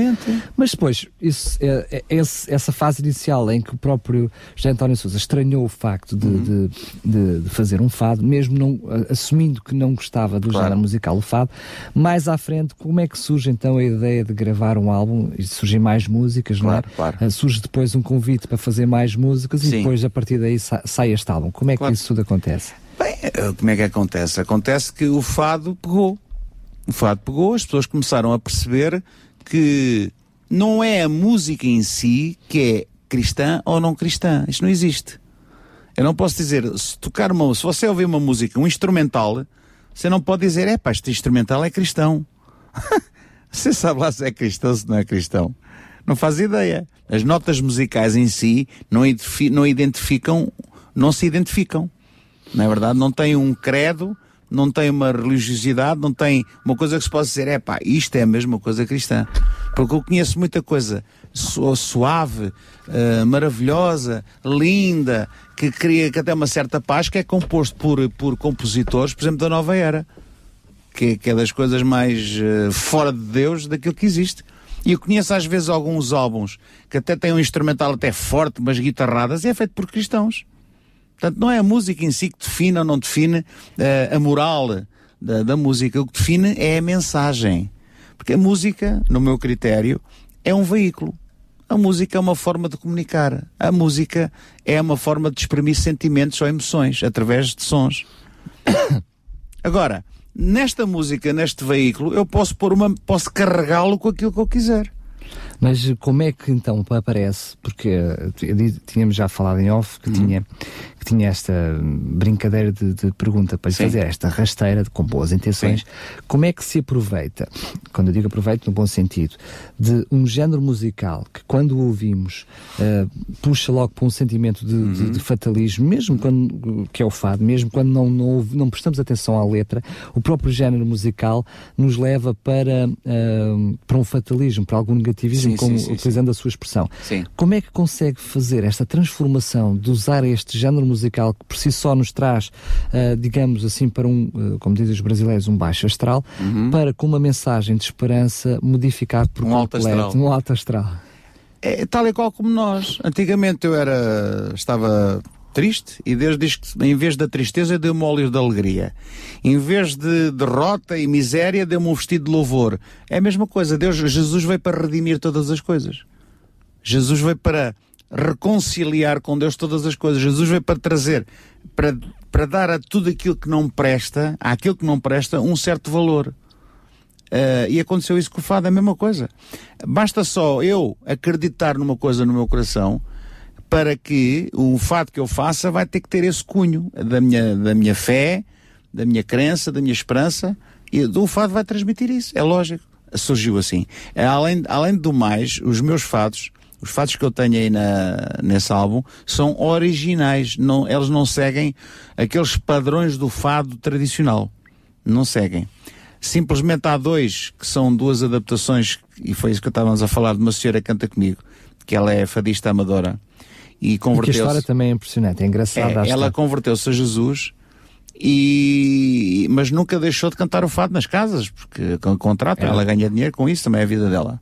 Mas depois, isso, é- é- essa fase inicial em que o próprio José António Sousa estranhou o facto de, Uhum. de- de- fazer um fado, mesmo não, assumindo que não gostava do Claro. género musical, o fado, mais à frente, como é que surge então a ideia de gravar um álbum? E surgem mais músicas, Claro, não é? claro. Ah, Surge depois um convite para fazer mais músicas e Sim. depois, a partir daí, sa- sai este álbum. Como é que Claro. isso tudo acontece? Bem, eh, como é que acontece? Acontece que o fado pegou. O fado pegou, as pessoas começaram a perceber que não é a música em si que é cristã ou não cristã. Isto não existe. Eu não posso dizer, se tocar uma, se você ouvir uma música, um instrumental, você não pode dizer, é pá, este instrumental é cristão. você sabe lá se é cristão se não é cristão. Não faz ideia. As notas musicais em si não, não identificam, não se identificam. Não é verdade? Não tem um credo, não tem uma religiosidade, não tem uma coisa que se possa dizer, é pá, isto é a mesma coisa cristã. Porque eu conheço muita coisa su- suave, eh, maravilhosa, linda, que cria que até uma certa paz, que é composto por, por compositores, por exemplo, da Nova Era, que, que é das coisas mais eh, fora de Deus daquilo que existe. E eu conheço às vezes alguns álbuns que até têm um instrumental até forte, mas guitarradas, e é feito por cristãos. Portanto, não é a música em si que define ou não define eh, a moral da, da música. O que define é a mensagem. Porque a música, no meu critério, é um veículo. A música é uma forma de comunicar. A música é uma forma de exprimir sentimentos ou emoções através de sons. Agora, nesta música, neste veículo, eu posso pôr uma, posso carregá-lo com aquilo que eu quiser. Mas como é que então aparece? Porque eh, tínhamos já falado em off que, tinha, que tinha esta brincadeira de, de pergunta para lhe Sim. fazer, esta rasteira de, com boas intenções. Como é que se aproveita, quando eu digo aproveito no bom sentido, de um género musical que quando o ouvimos eh, puxa logo para um sentimento de, de- Uhum. de fatalismo, mesmo quando, que é o fado, mesmo quando não, não, não prestamos atenção à letra, o próprio género musical nos leva para, ah, para um fatalismo, para algum negativismo, Sim, como, sim, sim, utilizando a sua expressão. Sim. Como é que consegue fazer esta transformação de usar este género musical que por si só nos traz, ah, digamos assim, para um, ah, como dizem os brasileiros, um baixo astral, para com uma mensagem de esperança modificar por Um alto completo astral. um alto astral? É tal e qual como nós. Antigamente eu era. estava triste e Deus diz que em vez da tristeza deu-me óleos de alegria. Em vez de derrota e miséria deu-me um vestido de louvor. É a mesma coisa. Deus, Jesus veio para redimir todas as coisas. Jesus veio para reconciliar com Deus todas as coisas. Jesus veio para trazer, para, para dar a tudo aquilo que não presta, àquilo que não presta, um certo valor. Uh, e aconteceu isso com o fado, é a mesma coisa. Basta só eu acreditar numa coisa no meu coração para que o fado que eu faça vai ter que ter esse cunho da minha, da minha fé, da minha crença, da minha esperança, e o fado vai transmitir isso, é lógico. Surgiu assim. Além, além do mais, os meus fados, os fados que eu tenho aí na, nesse álbum, são originais, não, eles não seguem aqueles padrões do fado tradicional. Não seguem. Simplesmente há dois que são duas adaptações, e foi isso que estávamos a falar de uma senhora que canta comigo, que ela é fadista amadora e E que a história converteu-se. também é impressionante, é engraçada. É, ela converteu-se a Jesus e mas nunca deixou de cantar o fado nas casas, porque com contrato, É. ela ganha dinheiro com isso, também é a vida dela.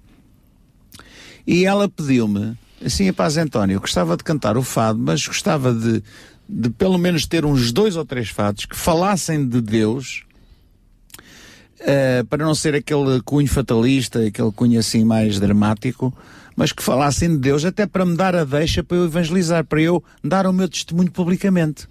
E ela pediu-me, assim, paz António, eu gostava de cantar o fado, mas gostava de, de pelo menos ter uns dois ou três fados que falassem de Deus, eh, para não ser aquele cunho fatalista, aquele cunho assim mais dramático, mas que falassem de Deus, até para me dar a deixa para eu evangelizar, para eu dar o meu testemunho publicamente.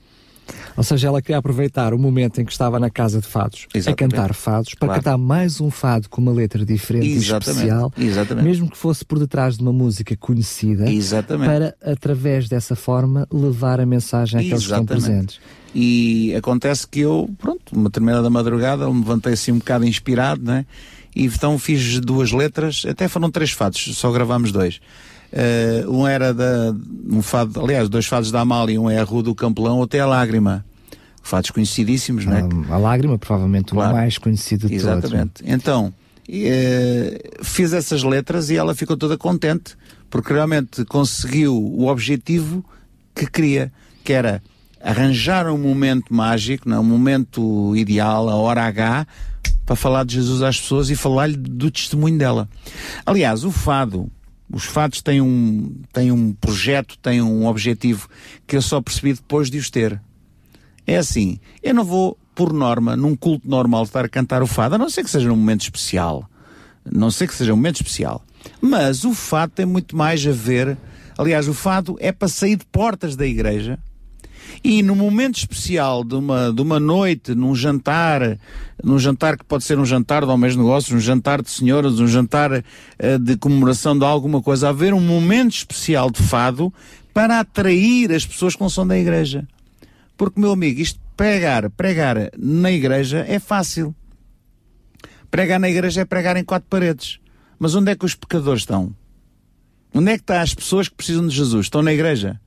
Ou seja, ela queria aproveitar o momento em que estava na casa de fados a Exatamente. cantar fados, para Claro. cantar mais um fado com uma letra diferente Exatamente. e especial, Exatamente. mesmo que fosse por detrás de uma música conhecida, Exatamente. para, através dessa forma, levar a mensagem àqueles que estão presentes. E acontece que eu, pronto, uma determinada madrugada, me levantei assim um bocado inspirado, né? E então fiz duas letras, até foram três fados, só gravámos dois. Eh, um era da, um fado, aliás, dois fados da Amália, um é a Rua do Campelão, outro é a Lágrima. Fados conhecidíssimos, não é? Ah, a lágrima, provavelmente, Claro. o mais conhecido de todos. Exatamente. Então, eh, fiz essas letras e ela ficou toda contente, porque realmente conseguiu o objetivo que queria, que era arranjar um momento mágico, não, é? um momento ideal, a hora H, para falar de Jesus às pessoas e falar-lhe do testemunho dela. Aliás, o fado, os fados têm um, têm um projeto, têm um objetivo que eu só percebi depois de os ter. É assim, eu não vou, por norma, num culto normal, estar a cantar o fado, a não ser que seja num momento especial. Não sei que seja um momento especial. Mas o fado tem muito mais a ver. Aliás, o fado é para sair de portas da igreja e no momento especial de uma, de uma noite, num jantar, num jantar que pode ser um jantar de homens de negócios, um jantar de senhoras, um jantar eh, de comemoração de alguma coisa, haver um momento especial de fado para atrair as pessoas que não são da igreja. Porque, meu amigo, isto pregar, pregar na igreja é fácil. Pregar na igreja é pregar em quatro paredes. Mas onde é que os pecadores estão? Onde é que estão as pessoas que precisam de Jesus? Estão na igreja?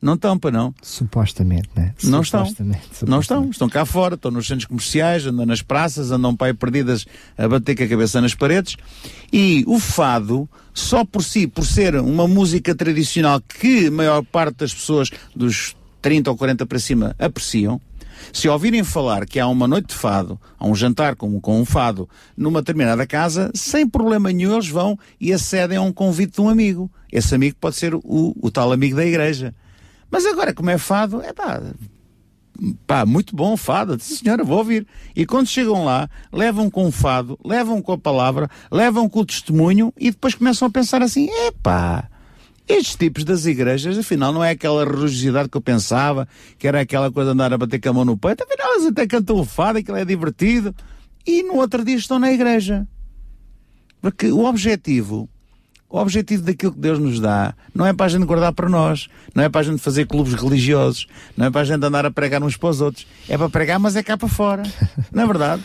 Não estão, para não. Supostamente, né? Não estão. Supostamente, Não estão. Estão cá fora, estão nos centros comerciais, andam nas praças, andam para aí perdidas a bater com a cabeça nas paredes. E o fado, só por si, por ser uma música tradicional que a maior parte das pessoas dos 30 ou 40 para cima apreciam, se ouvirem falar que há uma noite de fado, há um jantar com, com um fado numa determinada casa, sem problema nenhum eles vão e acedem a um convite de um amigo. Esse amigo pode ser o, o tal amigo da igreja. Mas agora, como é fado, é pá, pá, muito bom fado, Sim, senhora, vou ouvir. E quando chegam lá, levam com o fado, levam com a palavra, levam com o testemunho e depois começam a pensar assim, epá, estes tipos das igrejas, afinal, não é aquela religiosidade que eu pensava, que era aquela coisa de andar a bater com a mão no peito, afinal, eles até cantam o fado, aquilo é divertido. E no outro dia estão na igreja. Porque o objetivo o objetivo daquilo que Deus nos dá não é para a gente guardar para nós, não é para a gente fazer clubes religiosos, não é para a gente andar a pregar uns para os outros. É para pregar, mas é cá para fora. Não é verdade?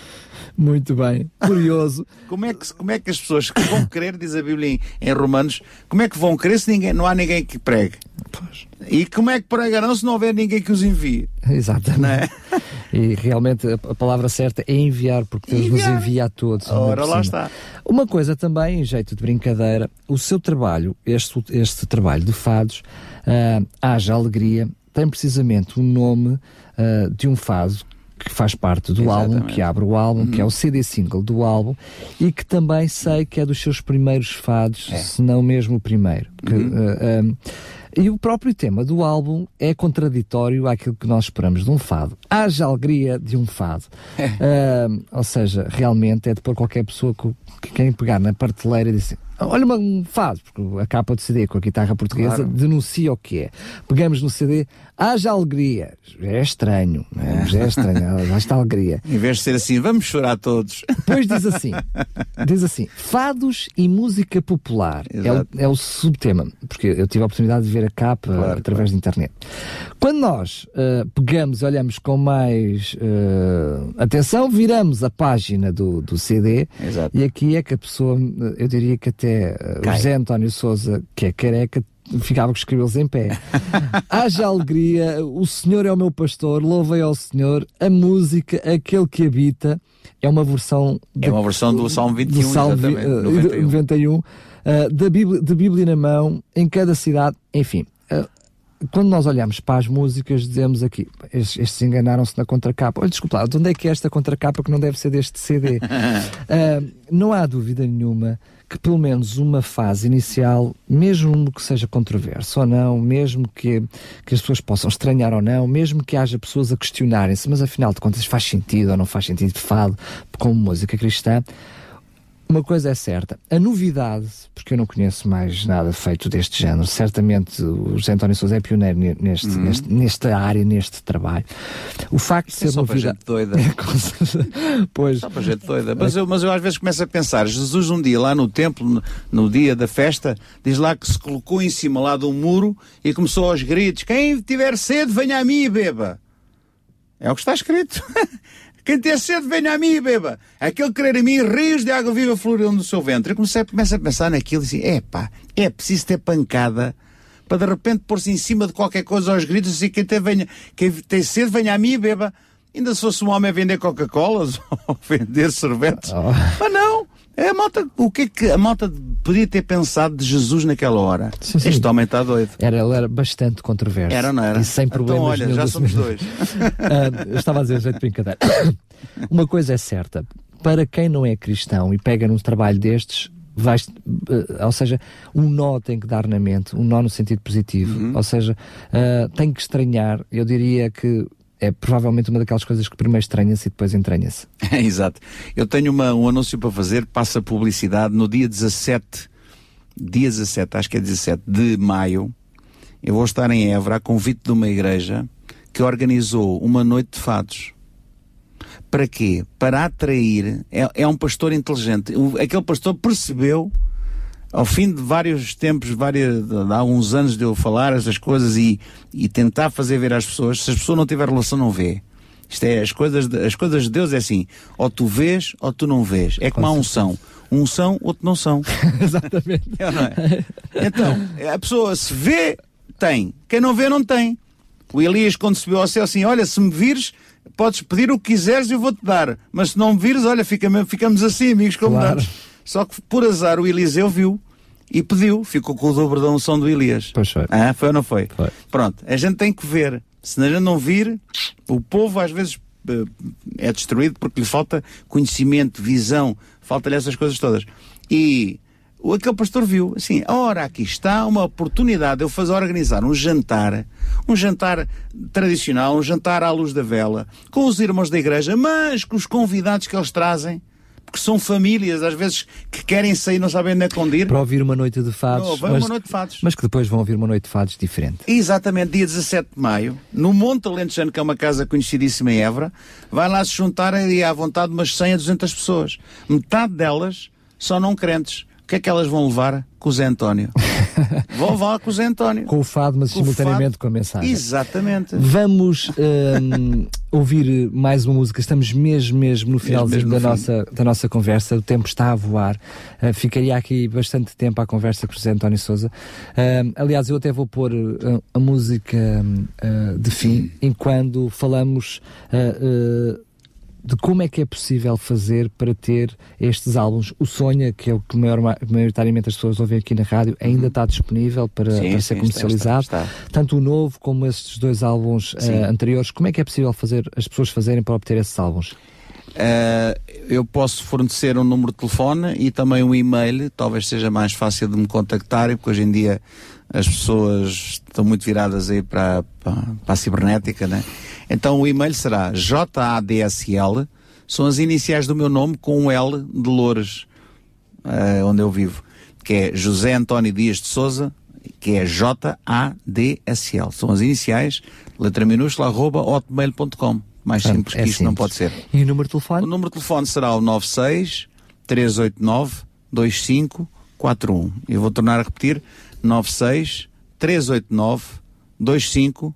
Muito bem. Curioso. Como é que, como é que as pessoas que vão crer, diz a Bíblia em, em Romanos, como é que vão crer se ninguém, não há ninguém que pregue? Pois. E como é que pregarão se não houver ninguém que os envie? Exatamente. Não é? E realmente a, palavra certa é enviar, porque Deus Enviar. nos envia a todos. Ora, lá está. Uma coisa também, em jeito de brincadeira, o seu trabalho, este, este trabalho de fados, ah, Haja Alegria, tem precisamente o nome ah, de um fado que faz parte do álbum, Exatamente. que abre o álbum, que é o CD single do álbum, e que também sei que é dos seus primeiros fados, se não mesmo o primeiro. Que, ah, e o próprio tema do álbum é contraditório àquilo que nós esperamos de um fado. Haja alegria de um fado. Ah, ou seja, realmente é de pôr qualquer pessoa que, que quem pegar na prateleira e dizer olha uma- um fado, porque a capa do CD com a guitarra portuguesa Claro. denuncia o que é. Pegamos no CD, haja alegria. É estranho, não é? é estranho, está alegria. Em vez de ser assim, vamos chorar todos. Depois diz assim, diz assim, fados e música popular é é o subtema, porque eu tive a oportunidade de ver a capa Claro, através da internet. Quando nós eh, pegamos e olhamos com mais eh, atenção, viramos a página do, do CD Exato. e aqui é que a pessoa, eh, eu diria que até eh, o Cai. José António Souza, que é careca, ficava com os cabelos em pé. Haja alegria, o Senhor é o meu pastor, louvei ao Senhor, a música, aquele que habita, é uma versão É uma versão do Salmo 21, do Salmo vi- exatamente, eh, 91. 91, eh, da Bíblia, de Bíblia na mão, em cada cidade, enfim. Quando nós olhamos para as músicas, dizemos aqui, estes, estes enganaram-se na contracapa. Olha, desculpa lá, de onde é que é esta contracapa que não deve ser deste CD? Eh, não há dúvida nenhuma que pelo menos uma fase inicial, mesmo que seja controverso ou não, mesmo que, que as pessoas possam estranhar ou não, mesmo que haja pessoas a questionarem-se, mas afinal de contas faz sentido ou não faz sentido fado como música cristã, uma coisa é certa, a novidade, porque eu não conheço mais nada feito deste género, certamente o José António Sousa é pioneiro ne- neste, neste, nesta área, neste trabalho. O facto de Uhum. É ser para novidade. doida. pois, Só para gente doida. Mas eu, mas eu às vezes começo a pensar, Jesus um dia lá no templo, no, no dia da festa, diz lá que se colocou em cima lá de um muro e começou aos gritos, quem tiver sede venha a mim e beba. É o que está escrito. Quem tiver sede venha a mim e beba. Aquele que crer em mim, rios de água viva fluirão do seu ventre. Eu comecei, começo a pensar naquilo e assim, epá, é preciso ter pancada para de repente pôr-se em cima de qualquer coisa aos gritos e quem tem, venha, quem tem sede venha a mim e beba. Ainda se fosse um homem a vender Coca-Colas ou vender sorvetes. Oh. Mas não. É a malta, o que é que a malta podia ter pensado de Jesus naquela hora? Sim, sim. Este homem está doido. Era, ele era bastante controverso. Era, não era? E sem problemas. Então, olha, já somos dois. Ah, eu estava a dizer, jeito de brincadeira. Uma coisa é certa, para quem não é cristão e pega num trabalho destes, vai, ou seja, um nó tem que dar na mente, um nó no sentido positivo. Uhum. Ou seja, ah, tem que estranhar. Eu diria que é provavelmente uma daquelas coisas que primeiro estranha-se e depois entranha-se. É, exato. Eu tenho uma- um anúncio para fazer, passa publicidade, no dia 17, dia 17, acho que é 17 de maio, eu vou estar em Évora a convite de uma igreja que organizou uma noite de fados. Para quê? Para atrair, é, é um pastor inteligente. O- aquele pastor percebeu, ao fim de vários tempos, várias, de, há uns anos de eu falar estas coisas e, e tentar fazer ver às pessoas, se as pessoas não tiverem relação, não vê. Isto é, as coisas, de, as coisas de Deus é assim, ou tu vês ou tu não vês. É como a unção. Um são, outro não são. Exatamente. É não é? Então, a pessoa se vê, tem. Quem não vê, não tem. O Elias, quando subiu ao céu, assim: Olha, se me vires, podes pedir o que quiseres e eu vou-te dar. Mas se não me vires, olha, fica, ficamos assim, amigos Claro. combinados. Só que por azar o Eliseu viu e pediu, ficou com o dobro da unção do Elias. Pois foi. Ah, foi ou não foi? Foi. Pronto, a gente tem que ver. Se a gente não vir, o povo às vezes eh, é destruído porque lhe falta conhecimento, visão, falta-lhe essas coisas todas. E o aquele pastor viu, assim, ora, aqui está uma oportunidade de eu fazer organizar um jantar, um jantar tradicional, um jantar à luz da vela, com os irmãos da igreja, mas com os convidados que eles trazem, porque são famílias, às vezes, que querem sair, não sabem onde é que onde ir. Para ouvir uma noite de fados. Não, mas, uma noite de fados. mas que depois vão ouvir uma noite de fados diferente. Exatamente, dia 17 de maio, no Monte Alentejano, que é uma casa conhecidíssima em Évora, vai lá se juntar aí à vontade umas 100 a 200 pessoas. Metade delas são não crentes. O que é que elas vão levar com o Zé António? vão levar com o Zé António. Com o fado, mas Com simultaneamente fado. com a mensagem. Exatamente. Vamos hum, ouvir mais uma música. Estamos mesmo, mesmo no finalzinho mesmo no da, fim. nossa, da nossa conversa. O tempo está a voar. Uh, ficaria aqui bastante tempo à conversa com o José António Souza. Hum, aliás, eu até vou pôr uh, a música uh, de fim enquanto falamos. Uh, uh, de como é que é possível fazer para ter estes álbuns. O Sonha, que é o que maior, maioritariamente as pessoas ouvem aqui na rádio, ainda está disponível para, Uhum. Sim, para ser está, comercializado. está, está. Tanto o novo como estes dois álbuns eh, anteriores. Como é que é possível fazer as pessoas fazerem para obter esses álbuns? Uh, eu posso fornecer um número de telefone e também um e-mail, talvez seja mais fácil de me contactarem, porque hoje em dia as pessoas estão muito viradas aí para, para, para a cibernética, né? Então o e-mail será JADSL, são as iniciais do meu nome com um L de Loures, uh, onde eu vivo, que é José António Dias de Souza, que é J-A-D-S-L. São as iniciais, letra minúscula, arroba hotmail.com. Mais Portanto, simples que é isto não simples. pode ser. E o número de O telefone? número de telefone será o 96 389 2541. Eu vou tornar a repetir: 96 389 2541.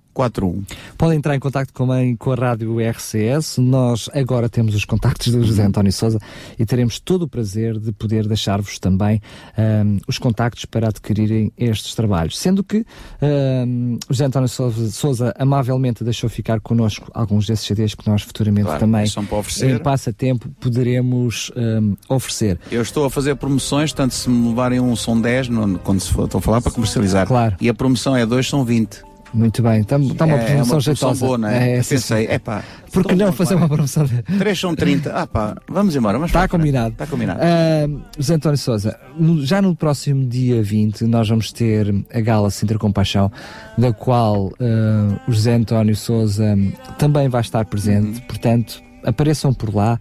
Podem entrar em contato também com a rádio RCS. Nós agora temos os contactos do José António Souza e teremos todo o prazer de poder deixar-vos também ahm, os contactos para adquirirem estes trabalhos. Sendo que o José António Souza, Souza amavelmente deixou ficar connosco alguns desses CDs que nós futuramente Claro, também, em passatempo, poderemos ahm, oferecer. Eu estou a fazer promoções, tanto se me levarem um são 10, no- quando se for, estou a falar para comercializar. Claro. E a promoção é 2, são 20. Muito bem, está uma é, promoção é uma promoção jeitosa. boa, não é? É, pensei, é pá. Porque não fazer uma promoção de... 3 são 30. Ah pá, vamos embora. Está combinado. Está combinado. Ah, José António Souza, já no próximo dia 20 nós vamos ter a Gala Sintra Compaixão, da qual ah, o José António Souza também vai estar presente, portanto apareçam por lá.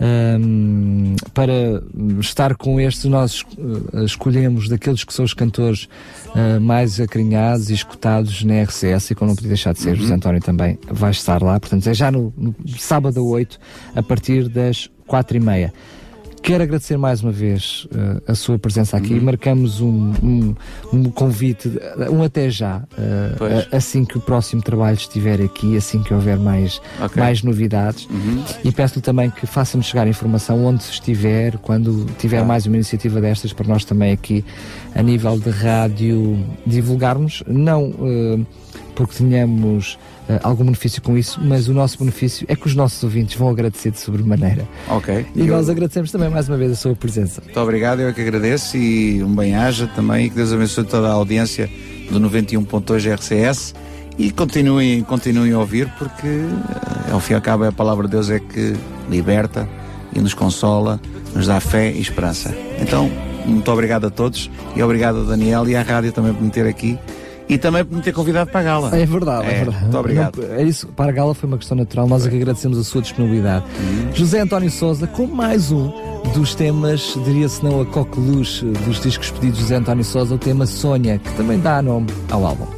Ahm, para estar com estes nós ah, escolhemos daqueles que são os cantores ah, mais acarinhados e escutados na RCS e como não podia deixar de ser, José António também vai estar lá, portanto é já no, no sábado a 8 a partir das 4 e meia Quero agradecer mais uma vez eh, a sua presença aqui. Uhum. Marcamos um, um, um convite, eh, um até já, a- assim que o próximo trabalho estiver aqui, assim que houver mais, Ok. mais novidades. Uhum. E peço-lhe também que faça-me chegar a informação onde estiver, quando tiver Ah. mais uma iniciativa destas, para nós também aqui, a nível de rádio, divulgarmos. Não eh, porque tenhamos algum benefício com isso, mas o nosso benefício é que os nossos ouvintes vão agradecer de sobremaneira. Ok. E Eu- nós agradecemos também mais uma vez a sua presença. Muito obrigado, eu é que agradeço e um bem-aja também e que Deus abençoe toda a audiência do 91.2 RCS e continuem, continuem a ouvir porque eh, ao fim e ao cabo a palavra de Deus é que liberta e nos consola, nos dá fé e esperança. Então, muito obrigado a todos e obrigado a Daniel e à rádio também por me ter aqui e também por me ter convidado para a gala. É verdade, é, É, verdade. muito obrigado. Não, é isso, para a gala foi uma questão natural, nós é que agradecemos a sua disponibilidade. Uhum. José António Souza, com mais um dos temas, diria-se não a coqueluche dos discos pedidos de José António Souza, o tema Sonha, que também dá nome ao álbum.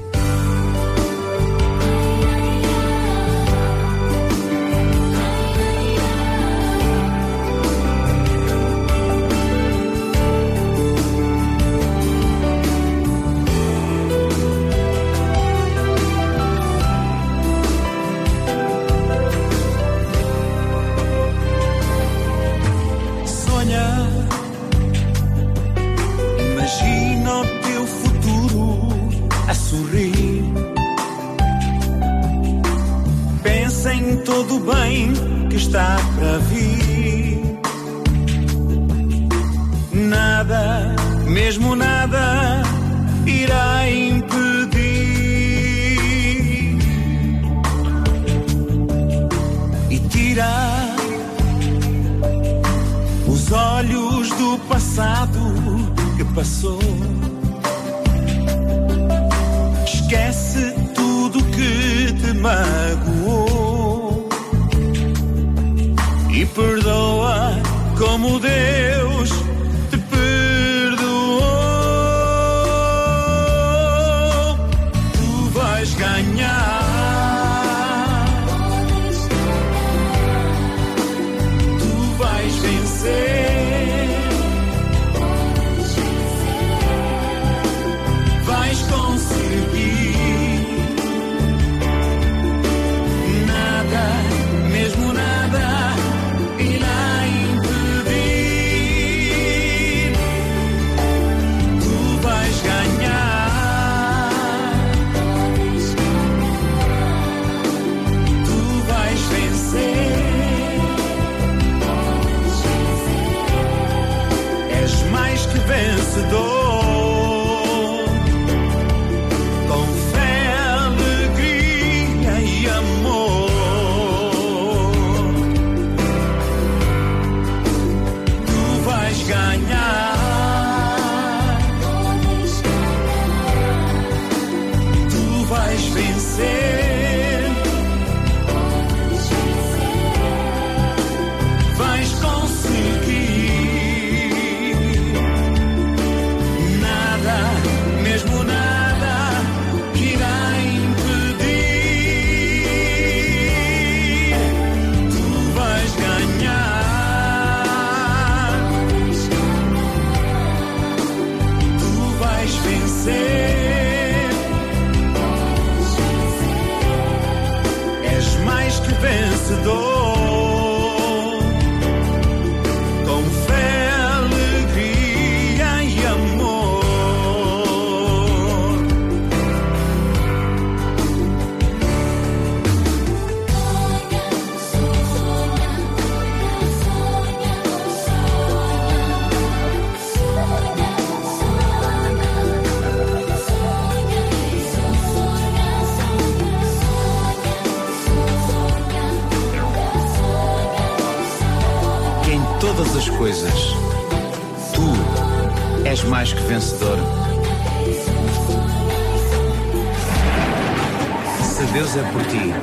por ti,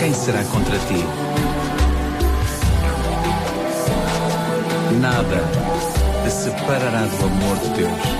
quem será contra ti? Nada te separará do amor de Deus.